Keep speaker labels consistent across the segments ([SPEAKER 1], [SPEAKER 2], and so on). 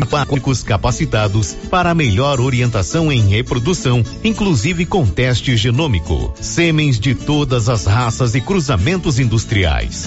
[SPEAKER 1] farmacêuticos capacitados para melhor orientação em reprodução, inclusive com teste genômico, semens de todas as raças e cruzamentos industriais.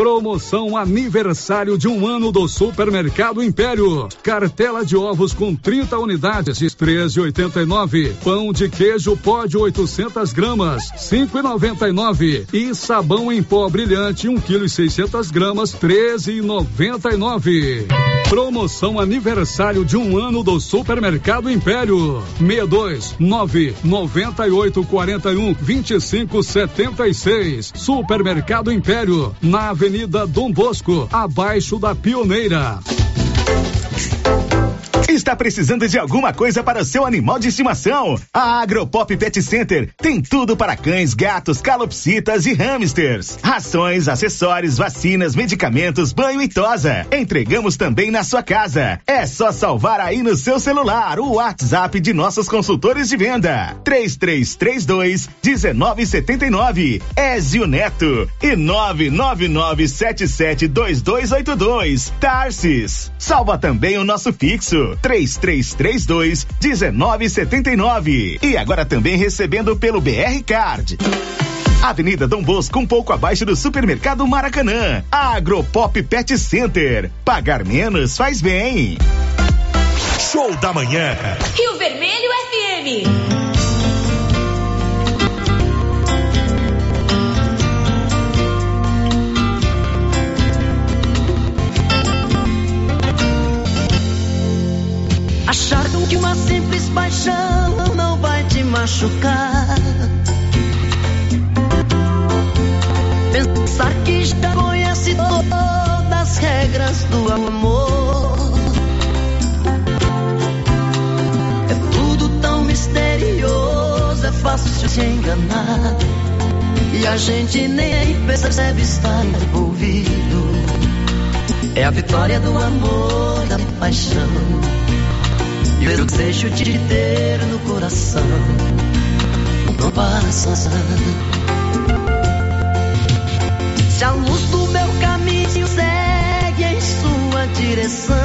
[SPEAKER 2] Promoção aniversário de um ano do Supermercado Império. Cartela de ovos com 30 unidades, 13,89. Pão de queijo pó de 800 gramas, 5,99. E sabão em pó brilhante, 1 kg e 600 gramas, 13,99. Promoção aniversário de um ano do Supermercado Império. 62 9 98 41 25 76. Supermercado Império, na Avenida Avenida Dom Bosco, abaixo da Pioneira.
[SPEAKER 3] Está precisando de alguma coisa para o seu animal de estimação? A Agropop Pet Center tem tudo para cães, gatos, calopsitas e hamsters. Rações, acessórios, vacinas, medicamentos, banho e tosa. Entregamos também na sua casa. É só salvar aí no seu celular o WhatsApp de nossos consultores de venda. 3332 1979. Ezio Neto e 999772282. Tarsis. Salva também o nosso fixo 3332 1979. E agora também recebendo pelo BR Card. Avenida Dom Bosco, um pouco abaixo do Supermercado Maracanã. Agropop Pet Center. Pagar menos faz bem.
[SPEAKER 4] Show da manhã.
[SPEAKER 5] Rio Vermelho FM.
[SPEAKER 6] Acharam que uma simples paixão não vai te machucar. Pensar que já conhece todas as regras do amor. É tudo tão misterioso, é fácil se enganar. E a gente nem percebe estar envolvido. É a vitória do amor, da paixão. O desejo de te ter no coração não passa. Se a luz do meu caminho segue em sua direção,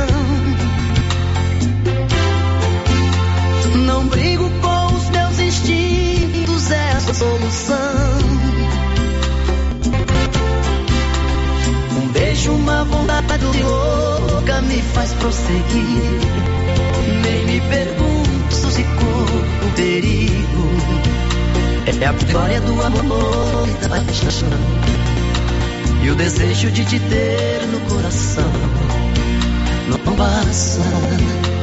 [SPEAKER 6] não brigo com os meus instintos, é a solução. Um beijo, uma vontade louca me faz prosseguir. Nem me pergunto se corro perigo. É a vitória do amor e da paixão. E o desejo de te ter no coração não passa.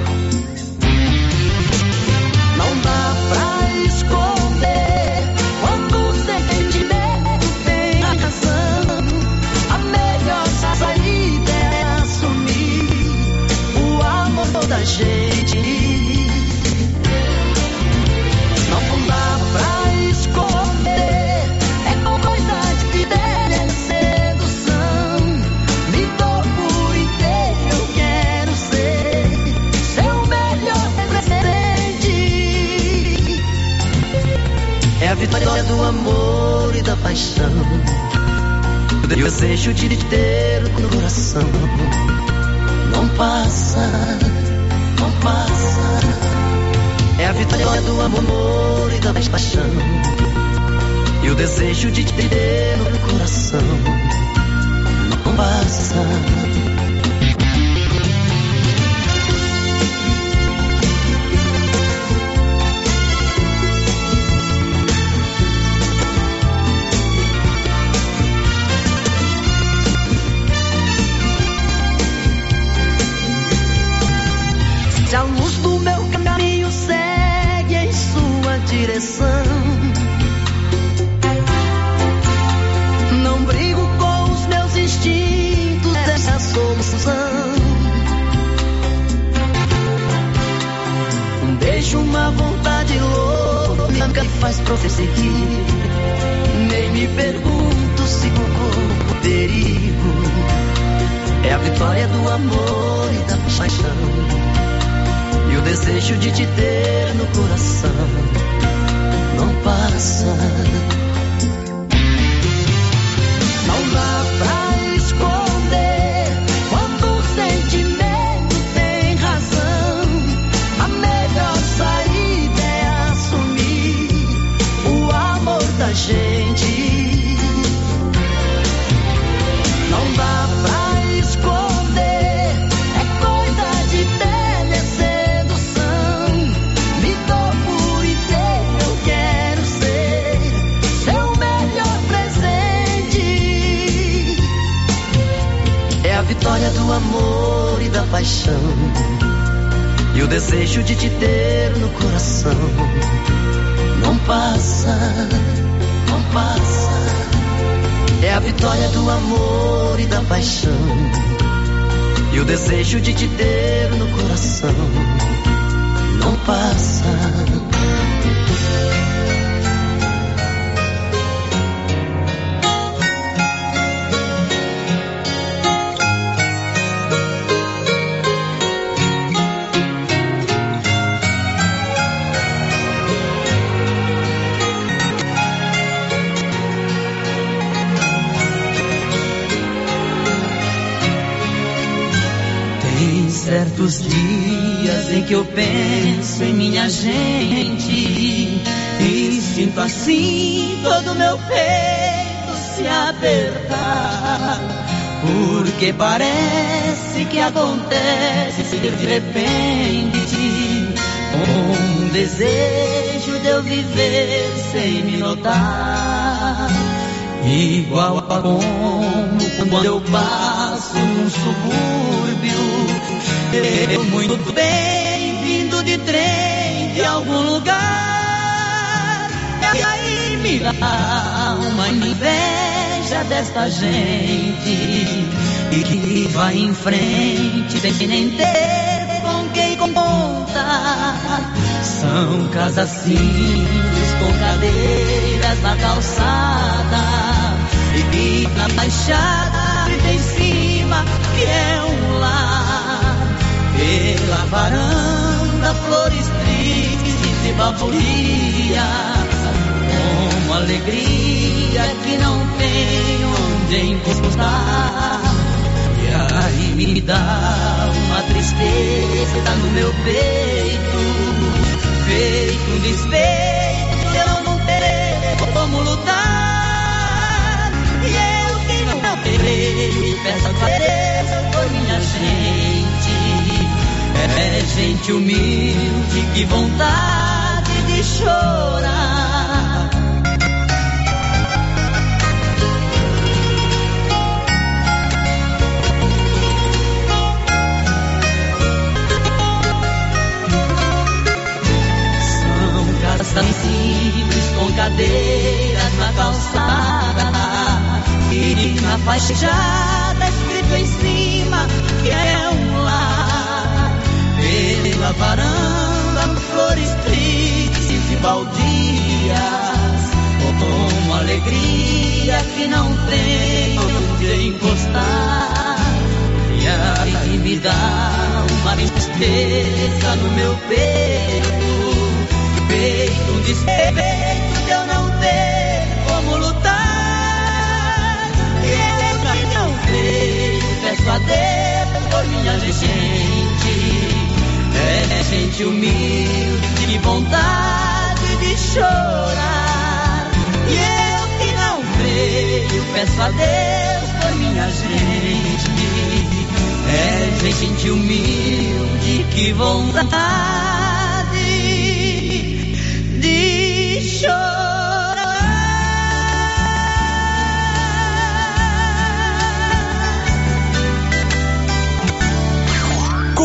[SPEAKER 6] Amor e da paixão. O desejo de te ter no coração não passa, não passa. É a vitória do amor e da paixão. E o desejo de te ter no coração não passa.
[SPEAKER 7] Prosseguir. Nem me pergunto se corro perigo. É a vitória do amor e da paixão. E o desejo de te ter no coração não passa. Gente. Não dá pra esconder, é coisa de telesedução. Me dou por inteiro, eu quero ser seu melhor presente. É a vitória do amor e da paixão. E o desejo de te ter no coração. Não passa, não passa. É a vitória do amor e da paixão. E o desejo de te ter no coração. Não passa. Certos dias em que eu penso em minha gente e sinto assim todo meu peito se apertar. Porque parece que acontece de repente um desejo de eu viver sem me notar. Igual a como quando eu passo Eu muito bem vindo de trem de algum lugar. E aí me dá uma inveja desta gente. E que vai em frente sem nem ter com quem contar. São casas simples com cadeiras na calçada. E na baixada em cima que é um. Pela varanda, flores tristes e balburias. Com alegria que não tem onde encostar. E aí me dá uma tristeza no meu peito. Feito um despeito, eu não terei como lutar. E eu que não terei, peço a Deus por minha gente. É gente humilde, que vontade de chorar. São simples com cadeiras na calçada e na fachada escrito em cima que é um. Varanda flores tristes e baldias. Com alegria que não tem onde encostar. E aí me dá uma tristeza no meu peito. Peito um despeito de eu não ter como lutar. E eu que não sei, peço a Deus por minha gente É gente humilde, de vontade de chorar E eu que não creio, peço a Deus por minha gente É gente humilde, que vontade de chorar.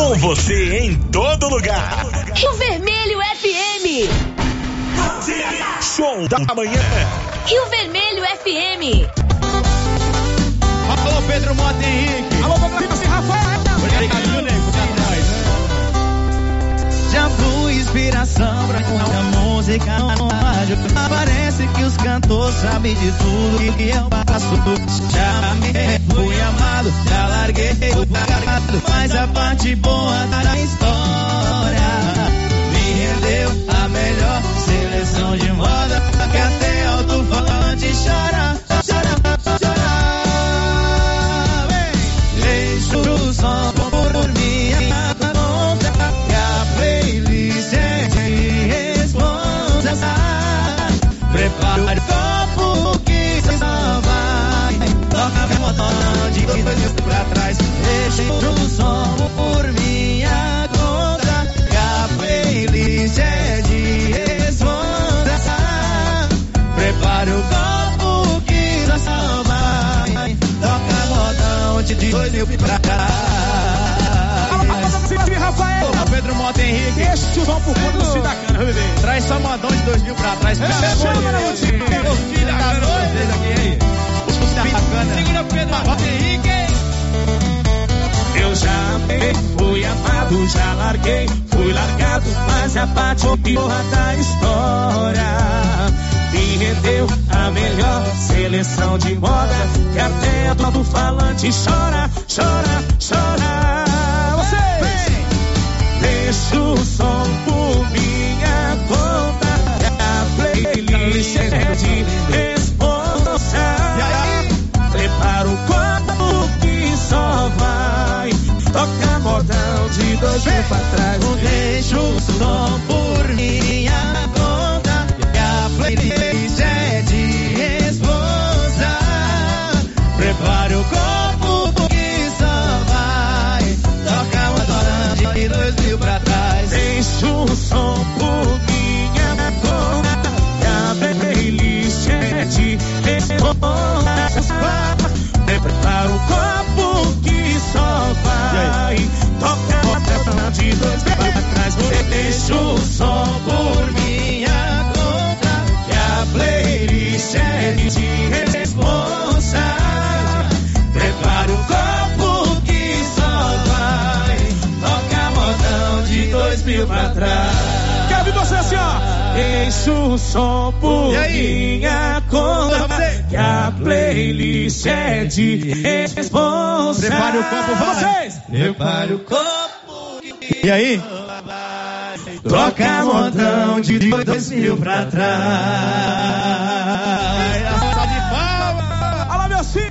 [SPEAKER 6] Com você em todo lugar.
[SPEAKER 8] Rio Vermelho FM.
[SPEAKER 6] Show da manhã.
[SPEAKER 8] Rio Vermelho FM.
[SPEAKER 9] Alô, Pedro Mota Henrique.
[SPEAKER 2] Alô, Douglas Rafael.
[SPEAKER 9] Nego. Tá atrás, né?
[SPEAKER 10] Já fui inspiração pra a música no rádio. Parece que os cantores sabem de tudo que eu passo. Já me fui amado, já larguei o pagado. Mas a parte boa da história me rendeu a melhor seleção de moda. Que até alto-falante chora, chora, chora. Deixa o som de dois pra trás. Deixa o som por minha conta. Que a playlist é de responsa. Prepara o copo que só vai. Toca modão de dois mil pra trás.
[SPEAKER 11] Rafael!
[SPEAKER 10] Ô, Pedro Mota Henrique.
[SPEAKER 11] O som por conta do Cidacana, bebê.
[SPEAKER 10] Traz só modão de dois mil pra trás.
[SPEAKER 11] Chama na música.
[SPEAKER 10] Cidacana, vocês aqui aí. O Cidacana. Segura Pedro Henrique.
[SPEAKER 12] Eu já amei, fui amado, já larguei, fui largado, mas a parte pior da história me rendeu a melhor seleção de moda que até todo falante chora, chora, chora. Vocês, deixa o som modão de dois mil pra trás.
[SPEAKER 10] O som por minha
[SPEAKER 12] Deixa o som por minha conta. que a playlist é de responsa. Prepara o copo que só vai tocar modão de dois mil pra trás.
[SPEAKER 11] Quero ver você assim, ó.
[SPEAKER 12] Deixa o som por minha conta. Que a playlist é de responsa.
[SPEAKER 10] Prepare o copo, vai.
[SPEAKER 11] Vocês.
[SPEAKER 10] Prepare o copo. E aí?
[SPEAKER 12] Toca modão de dois mil pra trás.
[SPEAKER 10] Salve de palmas.
[SPEAKER 11] Olha lá, meu filho.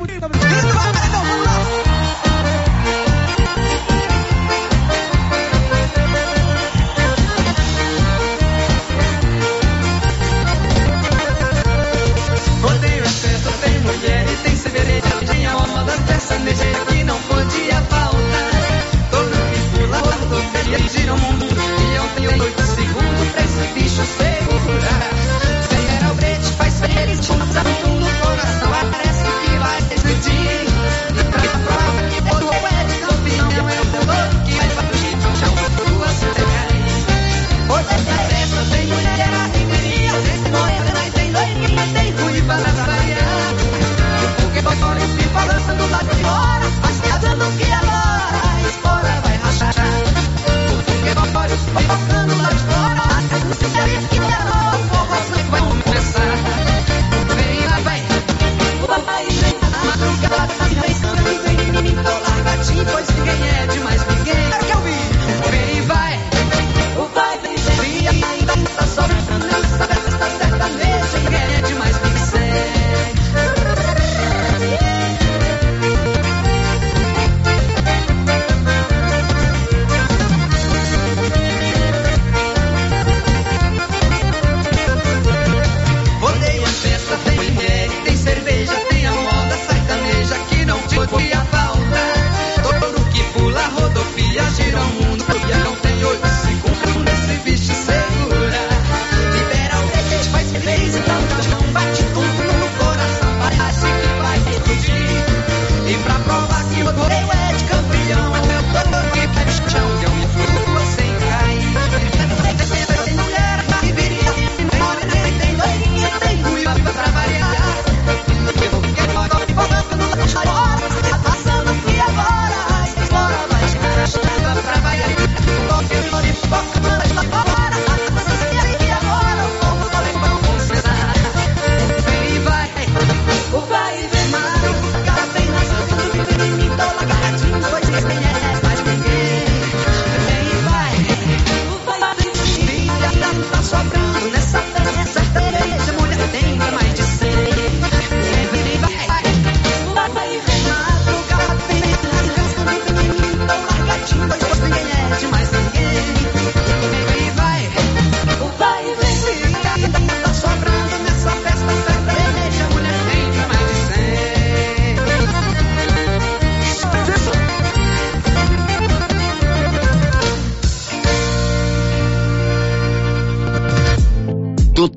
[SPEAKER 13] Odeio excesso, tem mulher e tem cerveja. Tinha moda sertaneja que não podia faltar. Todo me pula, rodoviia e gira o mundo. Noito segundos pra esse bicho segurar. Federal Brete faz feliz, um aluno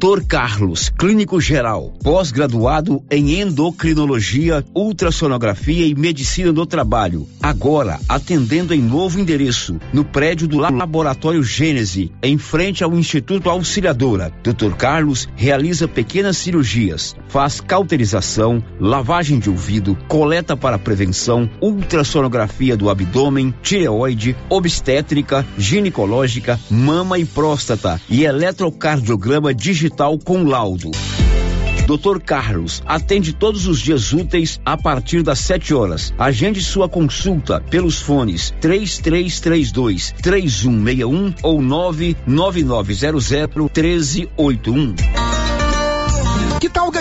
[SPEAKER 14] Dr. Carlos, clínico geral, pós-graduado em endocrinologia, ultrassonografia e medicina do trabalho. Agora atendendo em novo endereço, no prédio do Laboratório Gênese, em frente ao Instituto Auxiliadora. Dr. Carlos realiza pequenas cirurgias, faz cauterização, lavagem de ouvido, coleta para prevenção, ultrassonografia do abdômen, tireoide, obstétrica, ginecológica, mama e próstata e eletrocardiograma digital com laudo. Dr. Carlos atende todos os dias úteis a partir das 7 horas. Agende sua consulta pelos fones 3332 3161 ou 99900 1381.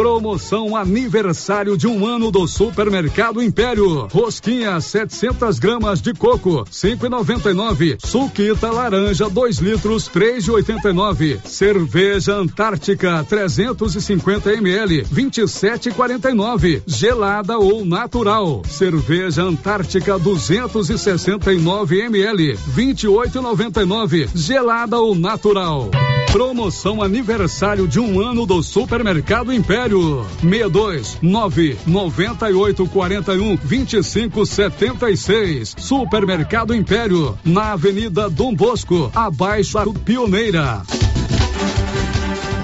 [SPEAKER 2] Promoção aniversário de um ano do Supermercado Império. Rosquinha 700 gramas de coco, 5,99. Suquita laranja 2 litros, 3,89. Cerveja Antártica 350 ml, 27,49. Gelada ou natural. Cerveja Antártica 269 ml, 28,99. Gelada ou natural. Promoção aniversário de um ano do Supermercado Império. 62 9 98 41 25 76. Supermercado Império, na Avenida Dom Bosco, abaixo da Pioneira.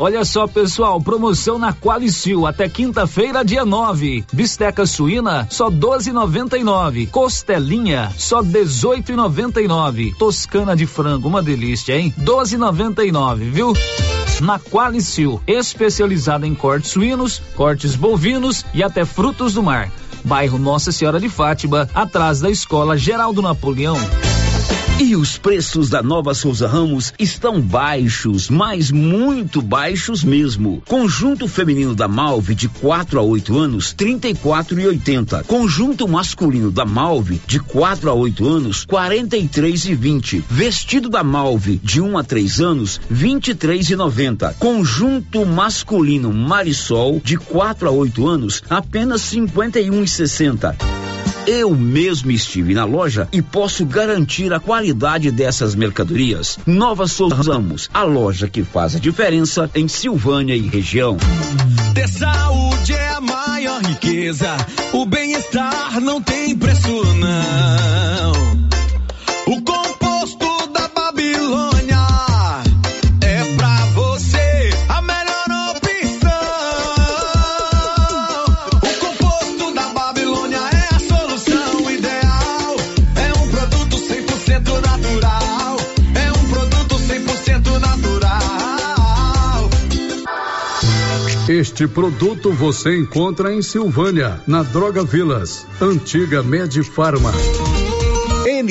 [SPEAKER 15] Olha só, pessoal, promoção na Qualicil até quinta-feira, dia 9. Bisteca suína só 12,99. Costelinha só 18,99. Toscana de frango, uma delícia, hein? 12,99, viu? Na Qualicil, especializada em cortes suínos, cortes bovinos e até frutos do mar. Bairro Nossa Senhora de Fátima, atrás da Escola Geraldo Napoleão.
[SPEAKER 14] E os preços da Nova Souza Ramos estão baixos, mas muito baixos mesmo. Conjunto feminino da Malve de 4 a 8 anos, 34 e 80. Conjunto masculino da Malve de 4 a 8 anos, 43 e 20. Vestido da Malve de 1 a 3 anos, 23 e 90. Conjunto masculino Marisol de 4 a 8 anos, apenas 51 e 60. Eu mesmo estive na loja e posso garantir a qualidade dessas mercadorias. Nova Souza Ramos, a loja que faz a diferença em Silvânia e região.
[SPEAKER 9] Ter saúde é a maior riqueza. O bem-estar não tem preço, não. O
[SPEAKER 2] Este produto você encontra em Silvânia, na Droga Vilas, antiga Medifarma.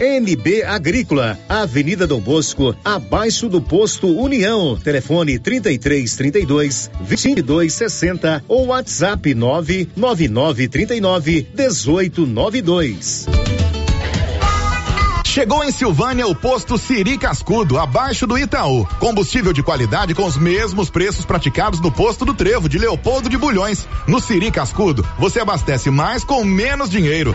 [SPEAKER 16] NB Agrícola, Avenida Dom Bosco, abaixo do posto União. Telefone 33 32 22 60 ou WhatsApp 999 39 18 92.
[SPEAKER 17] Chegou em Silvânia o posto Siri Cascudo, abaixo do Itaú. Combustível de qualidade com os mesmos preços praticados no posto do Trevo de Leopoldo de Bulhões. No Siri Cascudo, você abastece mais com menos dinheiro.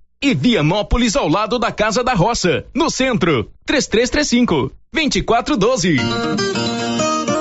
[SPEAKER 18] e Vianópolis ao lado da Casa da Roça, no centro. 3335 2412.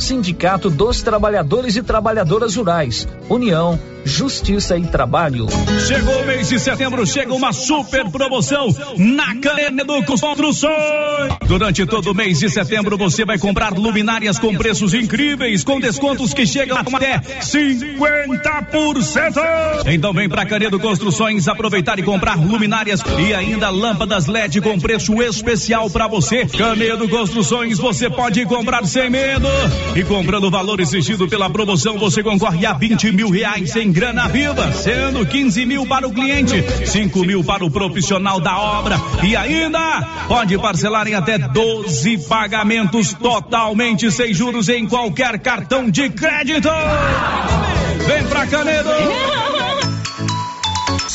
[SPEAKER 15] Sindicato dos Trabalhadores e Trabalhadoras Rurais, União, Justiça e Trabalho.
[SPEAKER 19] Chegou o mês de setembro, chega uma super promoção na Canedo Construções. Durante todo o mês de setembro você vai comprar luminárias com preços incríveis, com descontos que chegam até 50%. Então vem pra Canedo Construções aproveitar e comprar luminárias e ainda lâmpadas LED com preço especial para você. Canedo Construções você pode comprar sem medo. E comprando o valor exigido pela promoção, você concorre a 20 mil reais em grana viva, sendo 15 mil para o cliente, 5 mil para o profissional da obra e ainda pode parcelar em até 12 pagamentos totalmente sem juros em qualquer cartão de crédito. Vem pra Canedo!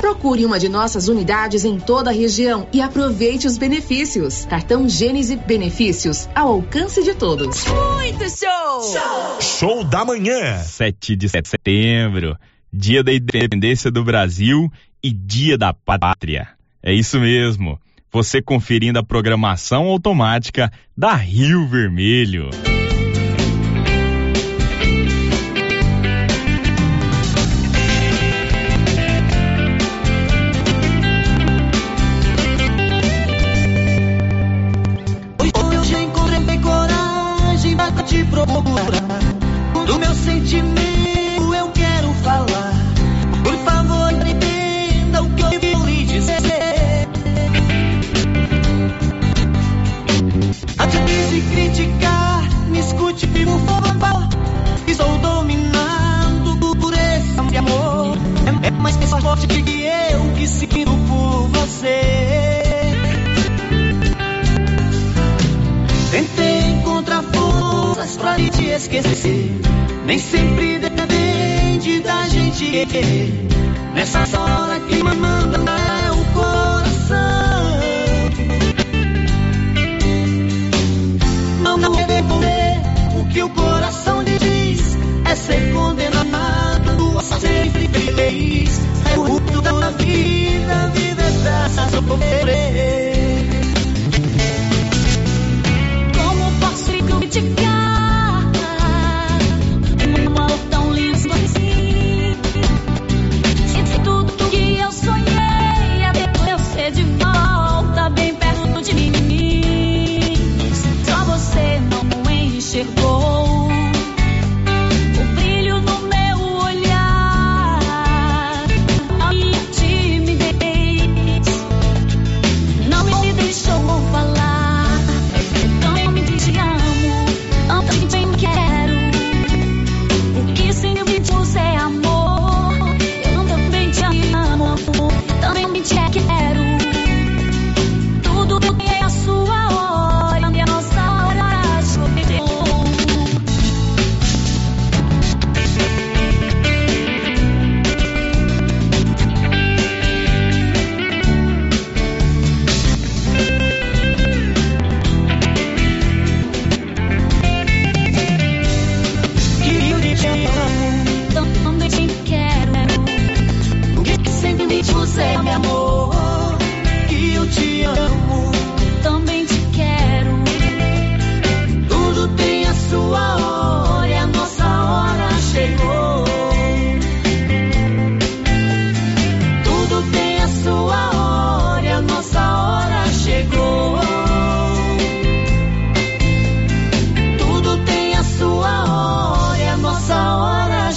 [SPEAKER 20] Procure uma de nossas unidades em toda a região e aproveite os benefícios. Cartão Gênese Benefícios ao alcance de todos.
[SPEAKER 5] Muito show!
[SPEAKER 6] Show, show da manhã. 7 de setembro, dia da independência do Brasil e dia da pátria. É isso mesmo. Você conferindo a programação automática da Rio Vermelho.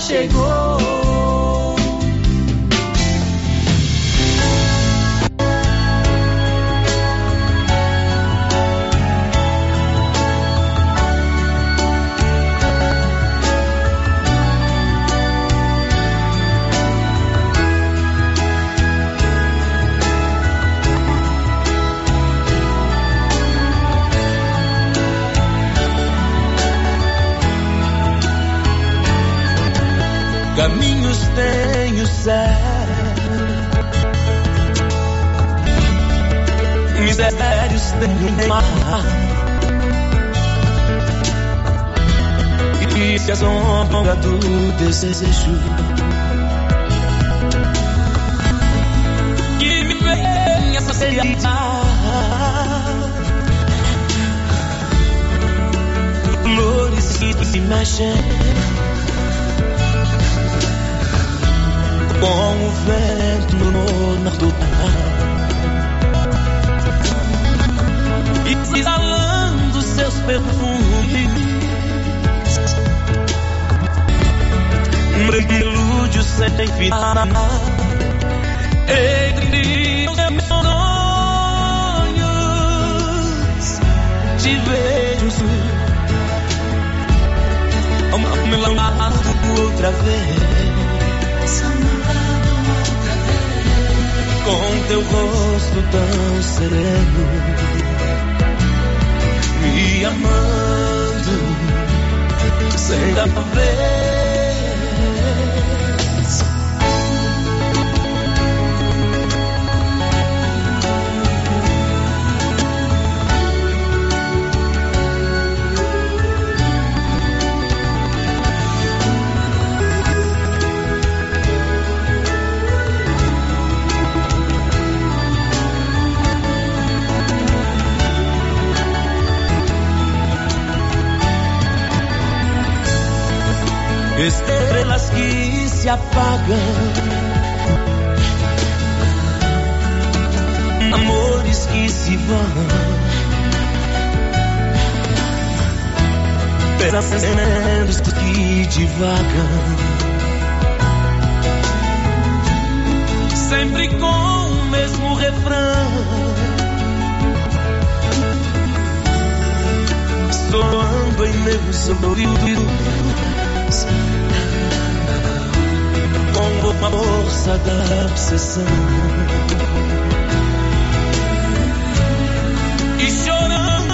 [SPEAKER 6] chegou.
[SPEAKER 21] desejo. Que me venha facilitar flores e se mexem com o vento no norte do você tem vida. Entre os meus sonhos, te vejo ao meu amado outra vez. Com teu rosto tão sereno, me amando sem dar pra ver. que se apagam, amores que se vão. pensamentos que divagam. Sempre com o mesmo refrão. Soando em meu ouvidos. Força da obsessão. E chorando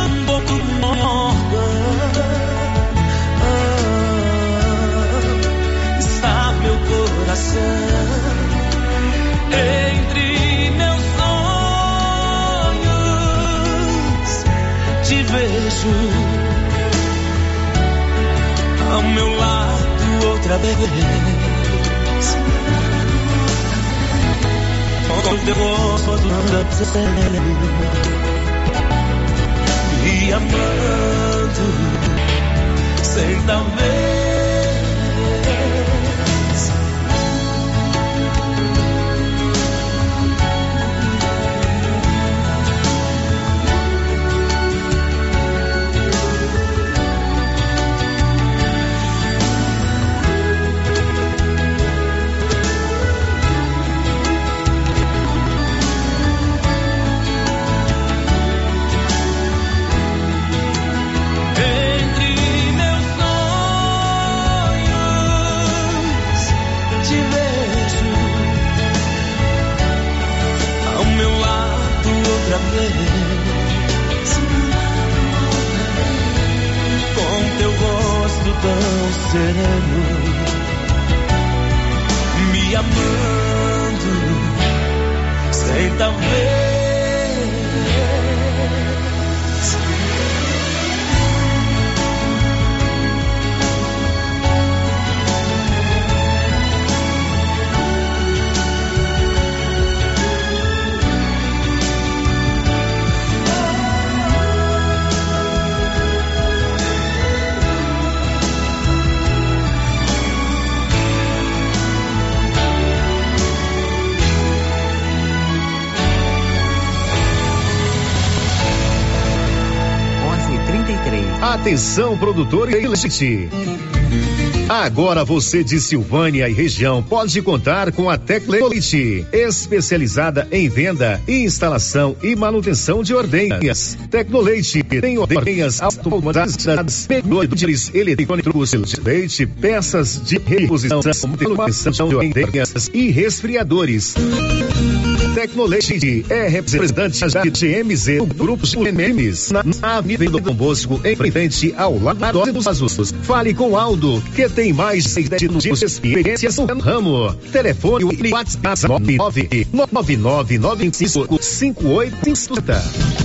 [SPEAKER 21] morta, ah, está meu coração entre meus sonhos. Te vejo ao meu lado outra vez. Teu rosto e amando sem vez, com teu rosto tão sereno, me amando sem talvez.
[SPEAKER 16] Atenção, produtor e leite. Agora você de Silvânia e região pode contar com a Tecleite, especializada em venda, instalação e manutenção de ordenhas. Tecnoleite tem ordenhas automatizadas, medidores eletrônicos de leite, peças de reposição, manutenção de ordenhas e resfriadores. Tecnoleite é representante da GMZ do Grupo GMs na Avenida Dom Bosco, em frente ao lado dos Azuis. Fale com Aldo, que tem mais de 10 anos de experiência no ramo. Telefone e WhatsApp 999955850.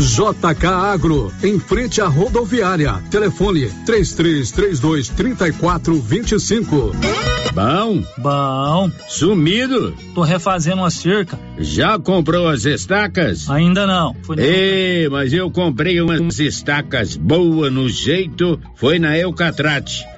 [SPEAKER 2] JK Agro, em frente à rodoviária. Telefone 3332 3425.
[SPEAKER 22] Bom?
[SPEAKER 15] Bom.
[SPEAKER 22] Sumido?
[SPEAKER 15] Tô refazendo uma cerca.
[SPEAKER 22] Já comprou as estacas?
[SPEAKER 15] Ainda não.
[SPEAKER 22] Ei, mas eu comprei umas estacas boas no jeito, foi na Eucatrate.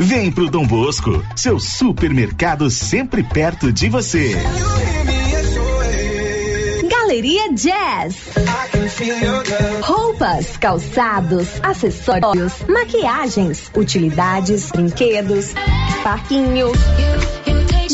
[SPEAKER 3] Vem pro Dom Bosco, seu supermercado sempre perto de você.
[SPEAKER 8] Galeria Jazz. Roupas, calçados, acessórios, maquiagens, utilidades, brinquedos, parquinho.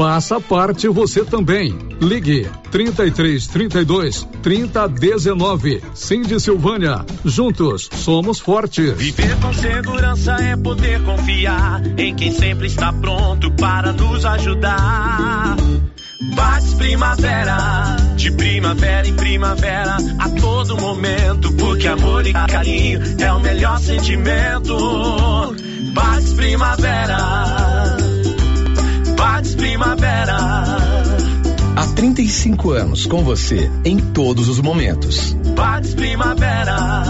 [SPEAKER 2] Faça parte você também. Ligue 33 32 30 19. Cindy Silvânia. Juntos somos fortes.
[SPEAKER 12] Viver com segurança é poder confiar em quem sempre está pronto para nos ajudar. Bates Primavera, de primavera em primavera, a todo momento, porque amor e carinho é o melhor sentimento. Bates Primavera, Primavera.
[SPEAKER 23] Há 35 anos com você em todos os momentos.
[SPEAKER 12] Bates Primavera.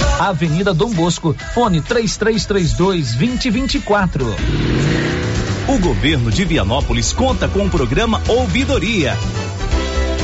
[SPEAKER 15] Avenida Dom Bosco, fone 3332 2024.
[SPEAKER 19] O governo de Vianópolis conta com o programa Ouvidoria.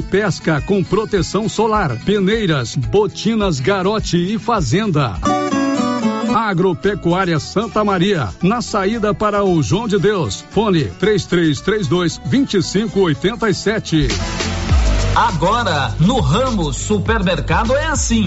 [SPEAKER 2] pesca com proteção solar, peneiras, botinas Garote e Fazenda. Agropecuária Santa Maria, na saída para o João de Deus. Fone 3332 2587.
[SPEAKER 15] Agora, no Ramos Supermercado é assim.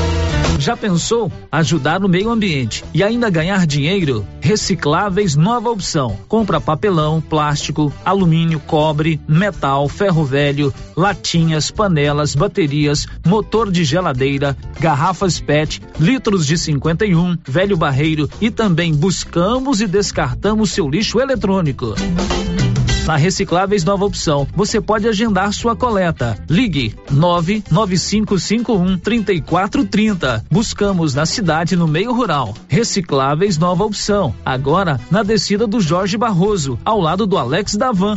[SPEAKER 15] Já pensou ajudar o meio ambiente e ainda ganhar dinheiro? Recicláveis nova opção. Compra papelão, plástico, alumínio, cobre, metal, ferro velho, latinhas, panelas, baterias, motor de geladeira, garrafas PET, litros de 51, velho barreiro e também buscamos e descartamos seu lixo eletrônico. Na Recicláveis Nova Opção, você pode agendar sua coleta. Ligue 99551 3430. Buscamos na cidade no meio rural. Recicláveis Nova Opção. Agora na descida do Jorge Barroso, ao lado do Alex Davan.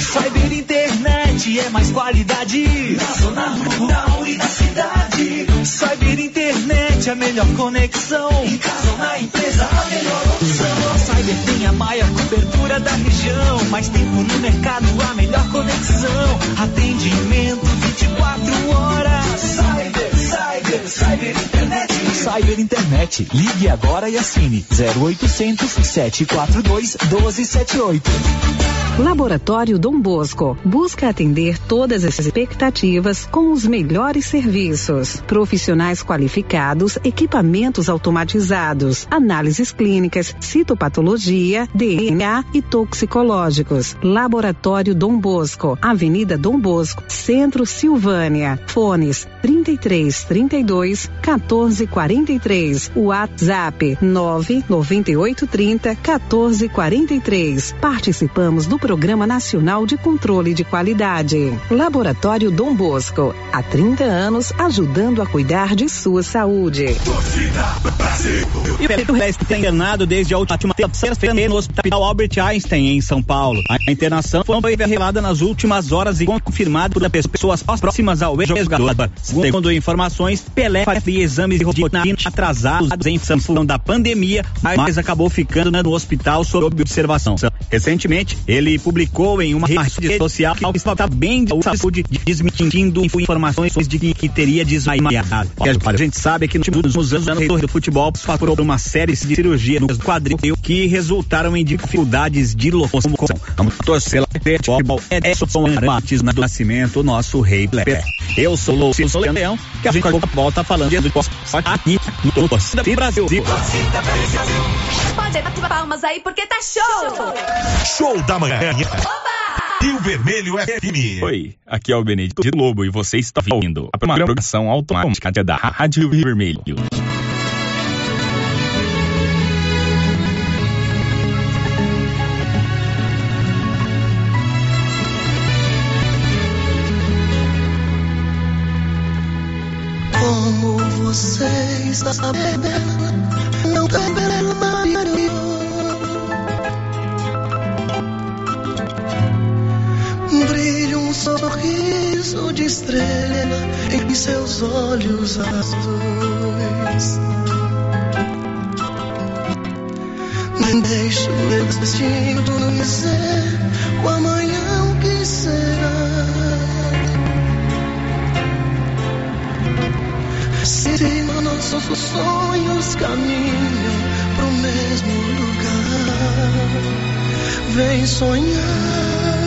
[SPEAKER 9] Cyber Internet é mais qualidade na zona rural e na cidade. Cyber É a melhor conexão. Em casa ou na empresa, a melhor opção. A Cyber tem a maior cobertura da região. Mais tempo no mercado, a melhor conexão. Atendimento 24 horas. Cyber, Cyber, Cyber Internet.
[SPEAKER 24] Cyber Internet. Ligue agora e assine 0800 742 1278.
[SPEAKER 25] Laboratório Dom Bosco busca atender todas as expectativas com os melhores serviços. Profissionais qualificados, equipamentos automatizados, análises clínicas, citopatologia, DNA e toxicológicos. Laboratório Dom Bosco, Avenida Dom Bosco, Centro Silvânia. Fones 33 32 14 43. WhatsApp 998 30 14 43. Participamos do Programa Nacional de Controle de Qualidade. Laboratório Dom Bosco, há 30 anos ajudando a cuidar de sua saúde.
[SPEAKER 26] Pedro Reis está internado desde a última terça-feira no Hospital Albert Einstein, em São Paulo. A internação foi revelada nas últimas horas e confirmada por pessoas próximas ao ex-jogador. Segundo informações, Pelé fazia exames de rotina atrasados em função da pandemia, mas acabou ficando no hospital sob observação. Recentemente, ele publicou em uma rede social que estava bem de saúde, desmentindo informações de que teria desmaiado. A gente sabe que nos anos do futebol passou por uma série de cirurgias no quadril que resultaram em dificuldades de locomoção. Lá, futebol é batismo do nascimento, nosso rei. Eu sou o Lúcio Leão, que a gente volta falando de esporte aqui no Torcida Brasil.
[SPEAKER 8] Pode ativar palmas aí porque tá show!
[SPEAKER 27] Show da manhã. Rio Vermelho FM.
[SPEAKER 6] Oi, aqui é o Benedito Lobo e você está ouvindo a programação automática da Rádio Rio Vermelho.
[SPEAKER 9] Nossos sonhos caminham pro mesmo lugar, vem sonhar.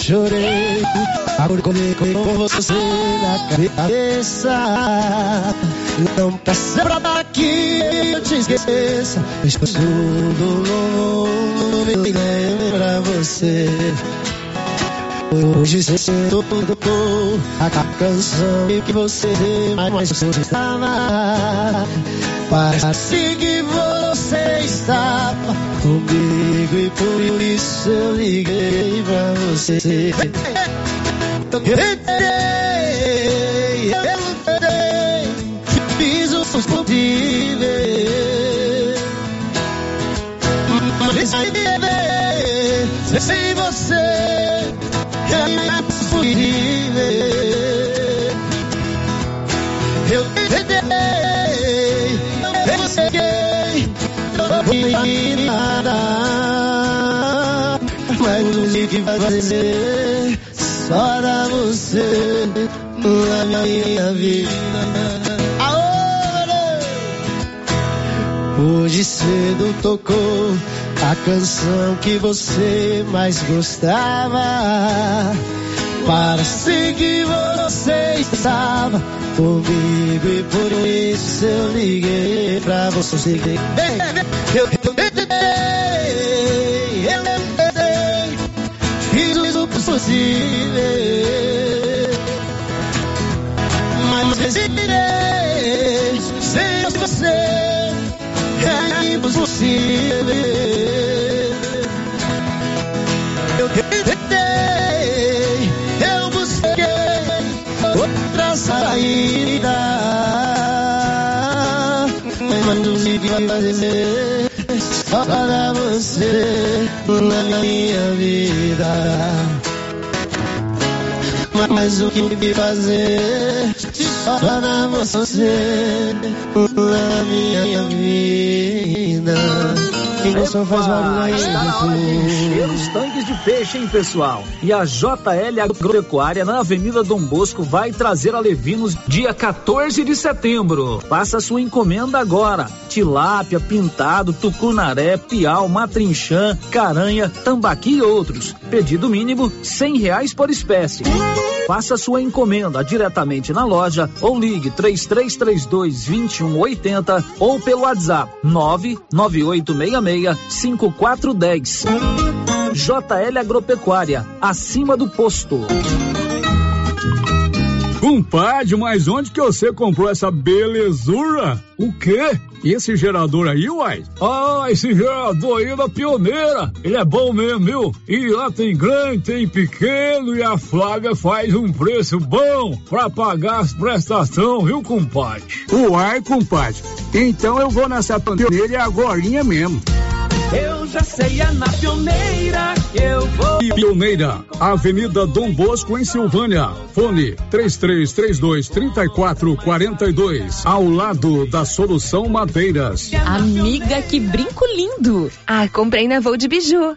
[SPEAKER 9] Chorei, acordei com você na cabeça. Não peça pra daqui eu te esqueça, pois tudo novo me lembra você. Hoje cedo tocou a canção que você mais gostava. Parece que você estava comigo e por isso eu liguei pra você. Eu tentei, eu tentei, fiz o possível. Mas viver sem você é impossível. Nada. Mas o que fazer só dá você na minha vida. Hoje cedo tocou a canção que você mais gostava. Para seguir você estava comigo e por isso eu liguei pra você. Eu tentei, eu tentei, fiz o possível, mas resistirei sem você é impossível. Outra saída, não consegui fazer só para você na minha vida. Mas o que me fazer só para você na minha vida? Gostou faz barulho aí,
[SPEAKER 15] Está na hora de encher os tanques de peixe, hein, pessoal? E a JL Agropecuária na Avenida Dom Bosco vai trazer a Levinos dia 14 de setembro. Faça sua encomenda agora. Tilápia, pintado, tucunaré, piau, matrinchã, caranha, tambaqui e outros. Pedido mínimo cem reais por espécie. Faça sua encomenda diretamente na loja ou ligue 3332 2180 ou pelo WhatsApp 99866 5410. JL Agropecuária, acima do posto.
[SPEAKER 2] Compadre, mas onde que você comprou essa belezura? O quê? Esse gerador aí, uai?
[SPEAKER 15] Ah, esse gerador aí é da pioneira. Ele é bom mesmo, viu? E lá tem grande, tem pequeno e a Flávia faz um preço bom pra pagar as prestações, viu, compadre?
[SPEAKER 2] Uai, compadre. Então eu vou nessa pioneira agorinha mesmo.
[SPEAKER 9] Eu já sei, é na pioneira que eu vou.
[SPEAKER 2] Pioneira, Avenida Dom Bosco, em Silvânia. Fone 3332 3442. Ao lado da Solução Madeiras.
[SPEAKER 20] Amiga, que brinco lindo!
[SPEAKER 28] Ah, comprei na Voo de Biju.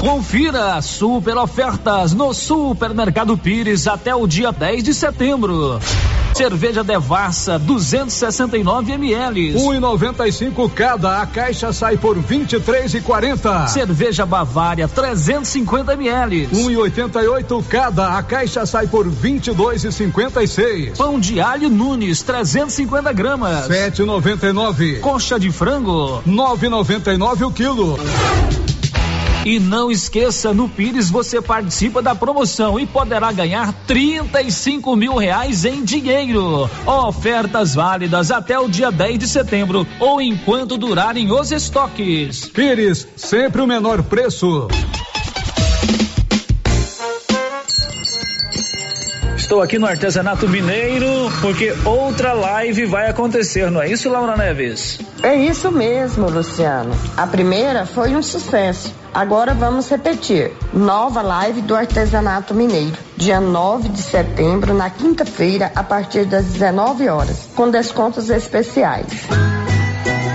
[SPEAKER 15] Confira super ofertas no Supermercado Pires até o dia 10 de setembro. Cerveja Devassa 269 ml.
[SPEAKER 2] 1,95 cada. A caixa sai por 23,40.
[SPEAKER 15] Cerveja Bavária 350 ml.
[SPEAKER 2] 1,88 cada. A caixa sai por 22,56.
[SPEAKER 15] Pão de alho Nunes 350 gramas.
[SPEAKER 2] 7,99.
[SPEAKER 15] Coxa de frango
[SPEAKER 2] 9,99 o quilo.
[SPEAKER 15] E não esqueça, no Pires você participa da promoção e poderá ganhar 35 mil reais em dinheiro. Ofertas válidas até o dia 10 de setembro ou enquanto durarem os estoques.
[SPEAKER 2] Pires, sempre o menor preço.
[SPEAKER 15] Estou aqui no Artesanato Mineiro porque outra live vai acontecer, não é isso, Laura Neves?
[SPEAKER 29] É isso mesmo, Luciano. A primeira foi um sucesso. Agora vamos repetir. Nova live do Artesanato Mineiro, dia 9 de setembro, na quinta-feira, a partir das 19 horas, com descontos especiais.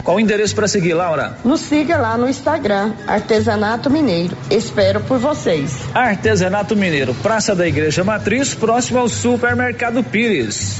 [SPEAKER 15] Qual o endereço para seguir, Laura?
[SPEAKER 29] Nos siga lá no Instagram, Artesanato Mineiro. Espero por vocês.
[SPEAKER 15] Artesanato Mineiro, Praça da Igreja Matriz, próximo ao Supermercado Pires.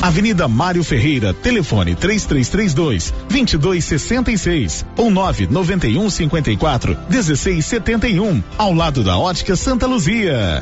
[SPEAKER 30] Avenida Mário Ferreira, telefone 3332 2266 ou 991 54 1671, ao lado da Ótica Santa Luzia.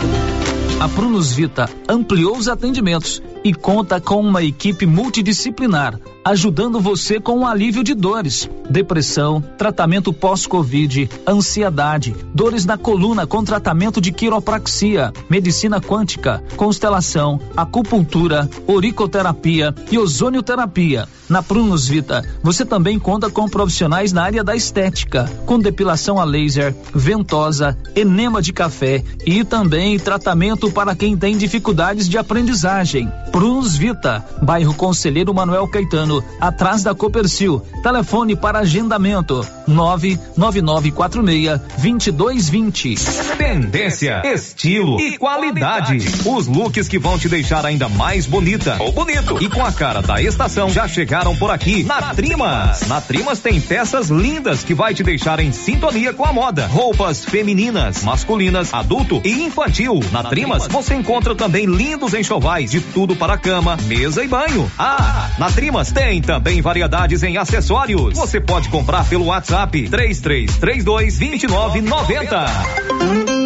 [SPEAKER 15] A Prunus Vita ampliou os atendimentos e conta com uma equipe multidisciplinar, ajudando você com o alívio de dores, depressão, tratamento pós-Covid, ansiedade, dores na coluna com tratamento de quiropraxia, medicina quântica, constelação, acupuntura, oricoterapia e ozonioterapia. Na Prunus Vita, você também conta com profissionais na área da estética, com depilação a laser, ventosa, enema de café e também tratamento para quem tem dificuldades de aprendizagem. Prunus Vita, bairro Conselheiro Manuel Caetano, atrás da Copercil. Telefone para agendamento: 99946-2220.
[SPEAKER 31] Tendência, estilo e qualidade. Os looks que vão te deixar ainda mais bonita ou bonito e com a cara da estação já chegaram por aqui na Trimas. Na Trimas tem peças lindas que vai te deixar em sintonia com a moda. Roupas femininas, masculinas, adulto e infantil. Na Trimas você encontra também lindos enxovais de tudo para cama, mesa e banho. Ah, na Trimas tem também variedades em acessórios. Você pode comprar pelo WhatsApp 3332 2990.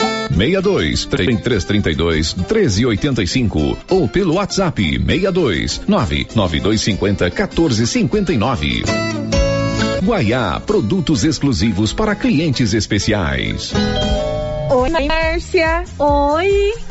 [SPEAKER 32] 62 3332 1385 ou pelo WhatsApp 62 99250 1459. Guaiá, produtos exclusivos para clientes especiais.
[SPEAKER 33] Oi, Márcia. Oi.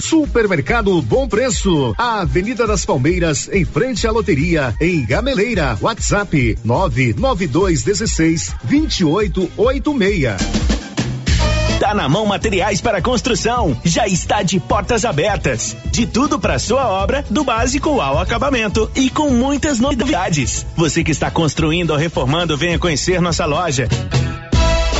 [SPEAKER 16] Supermercado Bom Preço, a Avenida das Palmeiras, em frente à loteria, em Gameleira. WhatsApp 99216 2886.
[SPEAKER 3] Tá na mão materiais para construção. Já está de portas abertas. De tudo para sua obra, do básico ao acabamento e com muitas novidades. Você que está construindo ou reformando, venha conhecer nossa loja.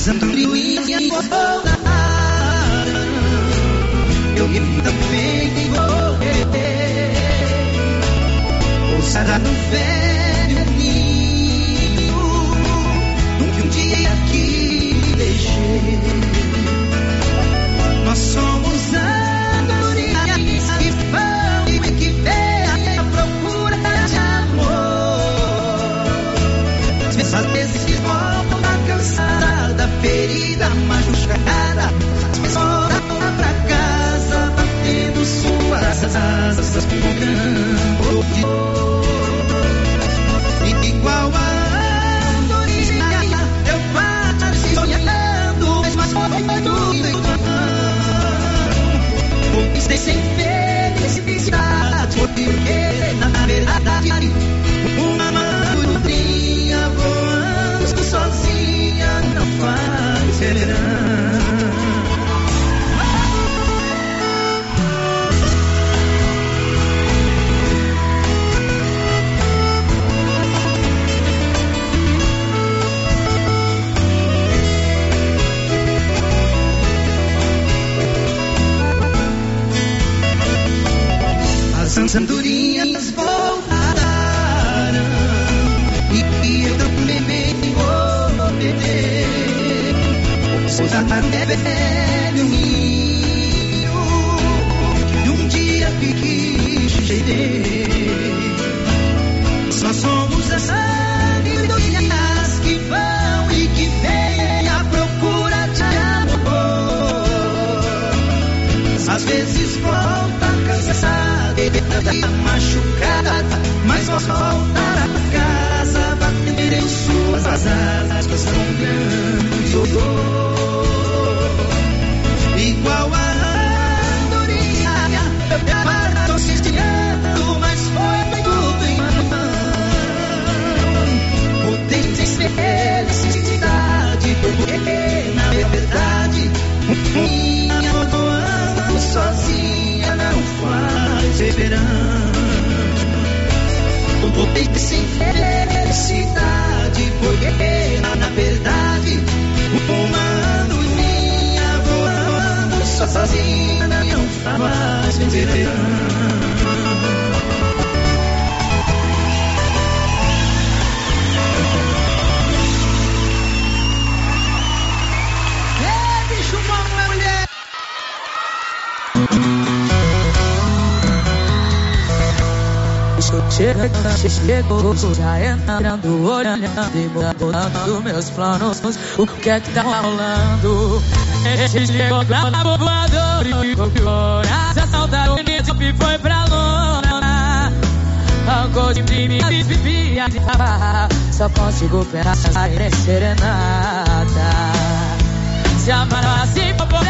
[SPEAKER 13] As andorinhas voaram, eu vi também em você. Pousada no velho ninho, que um dia aqui deixei. Nós somos ferida, machucada. Às vezes
[SPEAKER 34] já entrando, olhando e mudando meus planos. O que é que tá rolando? Ele chegou lá na voador e ficou pior. Essa saudade me foi pra lona. Rancor de minha vivia de Só consigo pensar em serenata Se amar assim for poder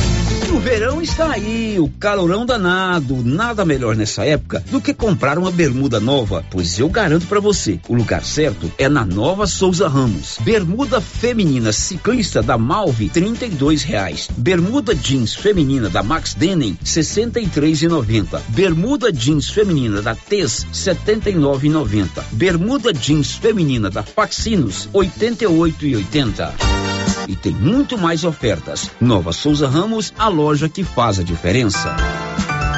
[SPEAKER 35] O verão está aí, o calorão danado. Nada melhor nessa época do que comprar uma bermuda nova, pois eu garanto para você, o lugar certo é na Nova Souza Ramos. Bermuda feminina ciclista da Malve, trinta e reais. Bermuda jeans feminina da Max Denim, sessenta e. Bermuda jeans feminina da Tez, setenta e. Bermuda jeans feminina da Faxinos, oitenta e e. E tem muito mais ofertas. Nova Souza Ramos, a loja que faz a diferença.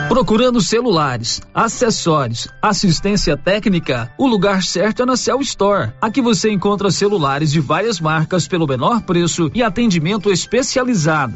[SPEAKER 15] Procurando celulares, acessórios, assistência técnica, o lugar certo é na Cell Store. Aqui você encontra celulares de várias marcas pelo menor preço e atendimento especializado.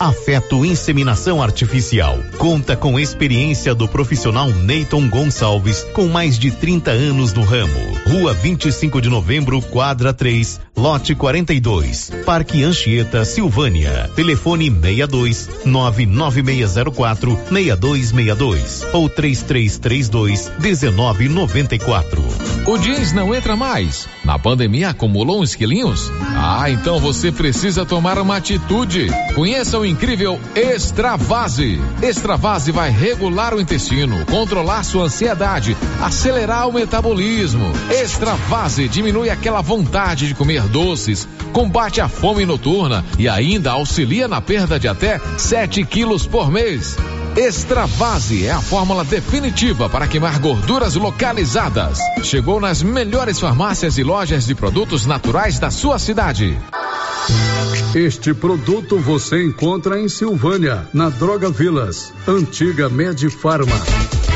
[SPEAKER 1] Afeto Inseminação Artificial. Conta com experiência do profissional Neyton Gonçalves, com mais de 30 anos no ramo. Rua 25 de Novembro, quadra 3, lote 42. Parque Anchieta, Silvânia. Telefone 62 99604 6262 ou 3332 1994.
[SPEAKER 36] O jeans não entra mais. Na pandemia acumulou uns quilinhos? Ah, então você precisa tomar uma atitude. Conheça o incrível Extravase. Extravase vai regular o intestino, controlar sua ansiedade, acelerar o metabolismo. Extravase diminui aquela vontade de comer doces, combate a fome noturna e ainda auxilia na perda de até 7 quilos por mês. Extravase é a fórmula definitiva para queimar gorduras localizadas. Chegou nas melhores farmácias e lojas de produtos naturais da sua cidade.
[SPEAKER 2] Este produto você encontra em Silvânia, na Droga Vilas, antiga Medifarma.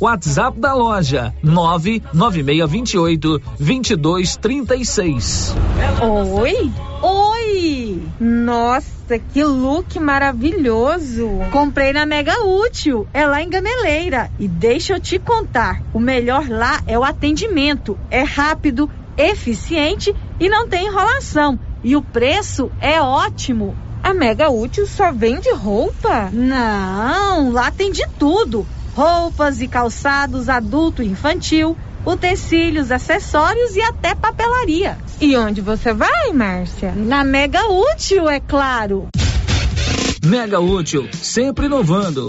[SPEAKER 15] WhatsApp da loja: 99628 2236.
[SPEAKER 37] Oi? Oi! Nossa, que look maravilhoso!
[SPEAKER 38] Comprei na Mega Útil, é lá em Gameleira. E deixa eu te contar: o melhor lá é o atendimento. É rápido, eficiente e não tem enrolação. E o preço é ótimo.
[SPEAKER 37] A Mega Útil só vende roupa?
[SPEAKER 38] Não, lá tem de tudo: roupas e calçados adulto e infantil, utensílios, acessórios e até papelaria.
[SPEAKER 37] E onde você vai, Márcia?
[SPEAKER 38] Na Mega Útil, é claro.
[SPEAKER 15] Mega Útil, sempre inovando.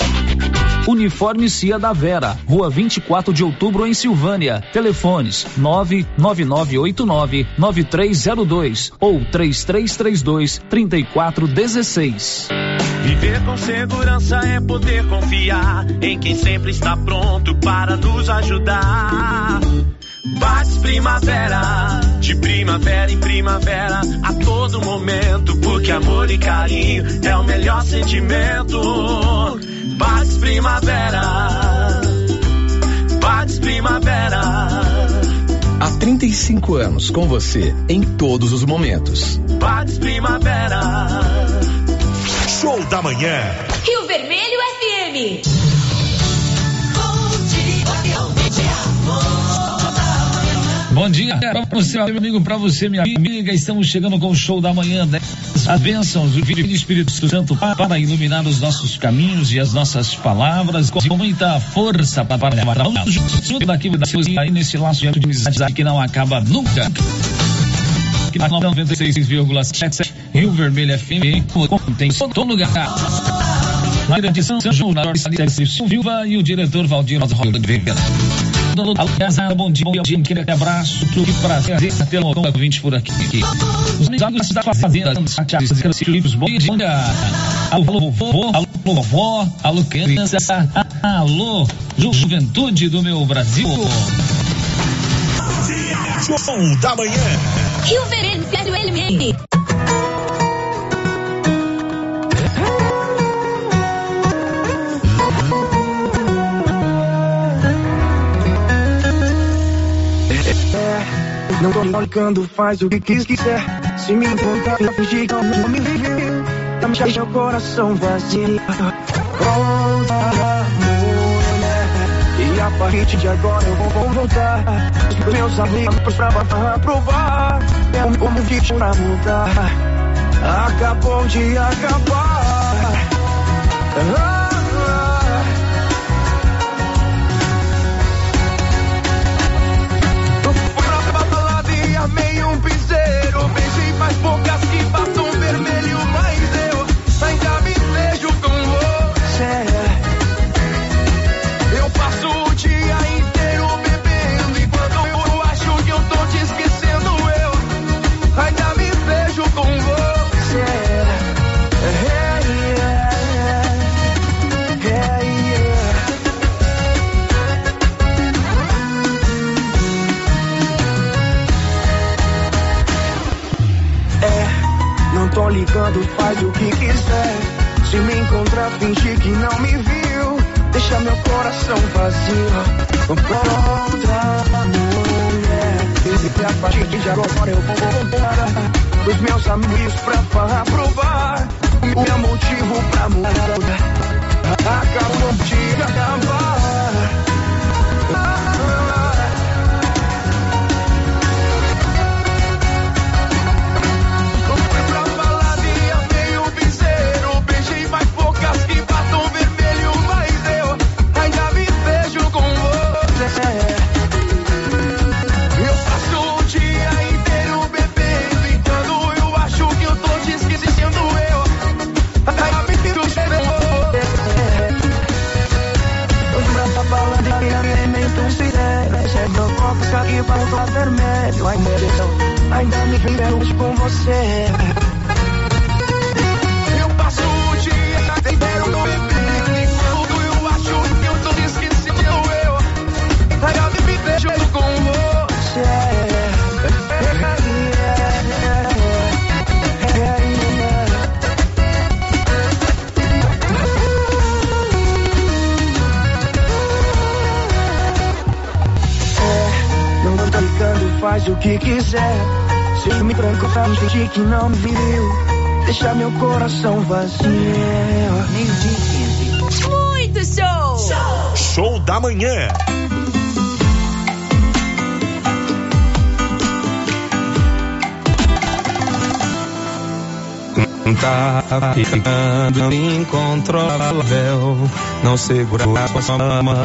[SPEAKER 15] Uniforme Cia da Vera, Rua 24 de Outubro em Silvânia. Telefones 99989 9302 ou 3332 3416.
[SPEAKER 21] Viver com segurança é poder confiar em quem sempre está pronto para nos ajudar. Bates Primavera, de primavera em primavera, a todo momento, porque amor e carinho é o melhor sentimento. Bates Primavera, Bates Primavera.
[SPEAKER 39] Há 35 anos com você em todos os momentos.
[SPEAKER 21] Bates Primavera.
[SPEAKER 17] Show da manhã.
[SPEAKER 5] Rio Vermelho FM.
[SPEAKER 40] Bom dia para você, meu amigo, para você, minha amiga. Estamos chegando com o show da manhã, né? As bênçãos do Filho do Espírito Santo para iluminar os nossos caminhos e as nossas palavras com muita força para levar junto daqui da cozinha aí nesse laço de amizade que não acaba nunca.
[SPEAKER 15] 96,7 Rio Vermelho FM contém todo lugar na grande São João, na Norte Silva e o diretor Valdir Rosa Vegas. Alcazar, bom dia, bom dia, aquele abraço, tudo prazer, até logo, 20 por aqui. Os amigos da fazenda, os livros, bom dia. Alô, vovô, alô, vovó, alô, criança, alô, juventude do meu Brasil.
[SPEAKER 17] Show da manhã.
[SPEAKER 41] Rio Vermelho LM.
[SPEAKER 42] Não tô brincando, faz o que quis quiser. Se me encontrar, eu fingir que não me viveu. Tá me deixando o coração vazio. Volta, mulher. E a partir de agora eu vou, vou voltar. Os meus amigos pra, provar. É um como vídeo pra mudar. Acabou de acabar. Ah, que não me viu deixa meu coração vazio. Meio dia
[SPEAKER 41] Muito show!
[SPEAKER 17] Show, show da manhã.
[SPEAKER 42] Tá ficando incontrolável, não segura a sua mão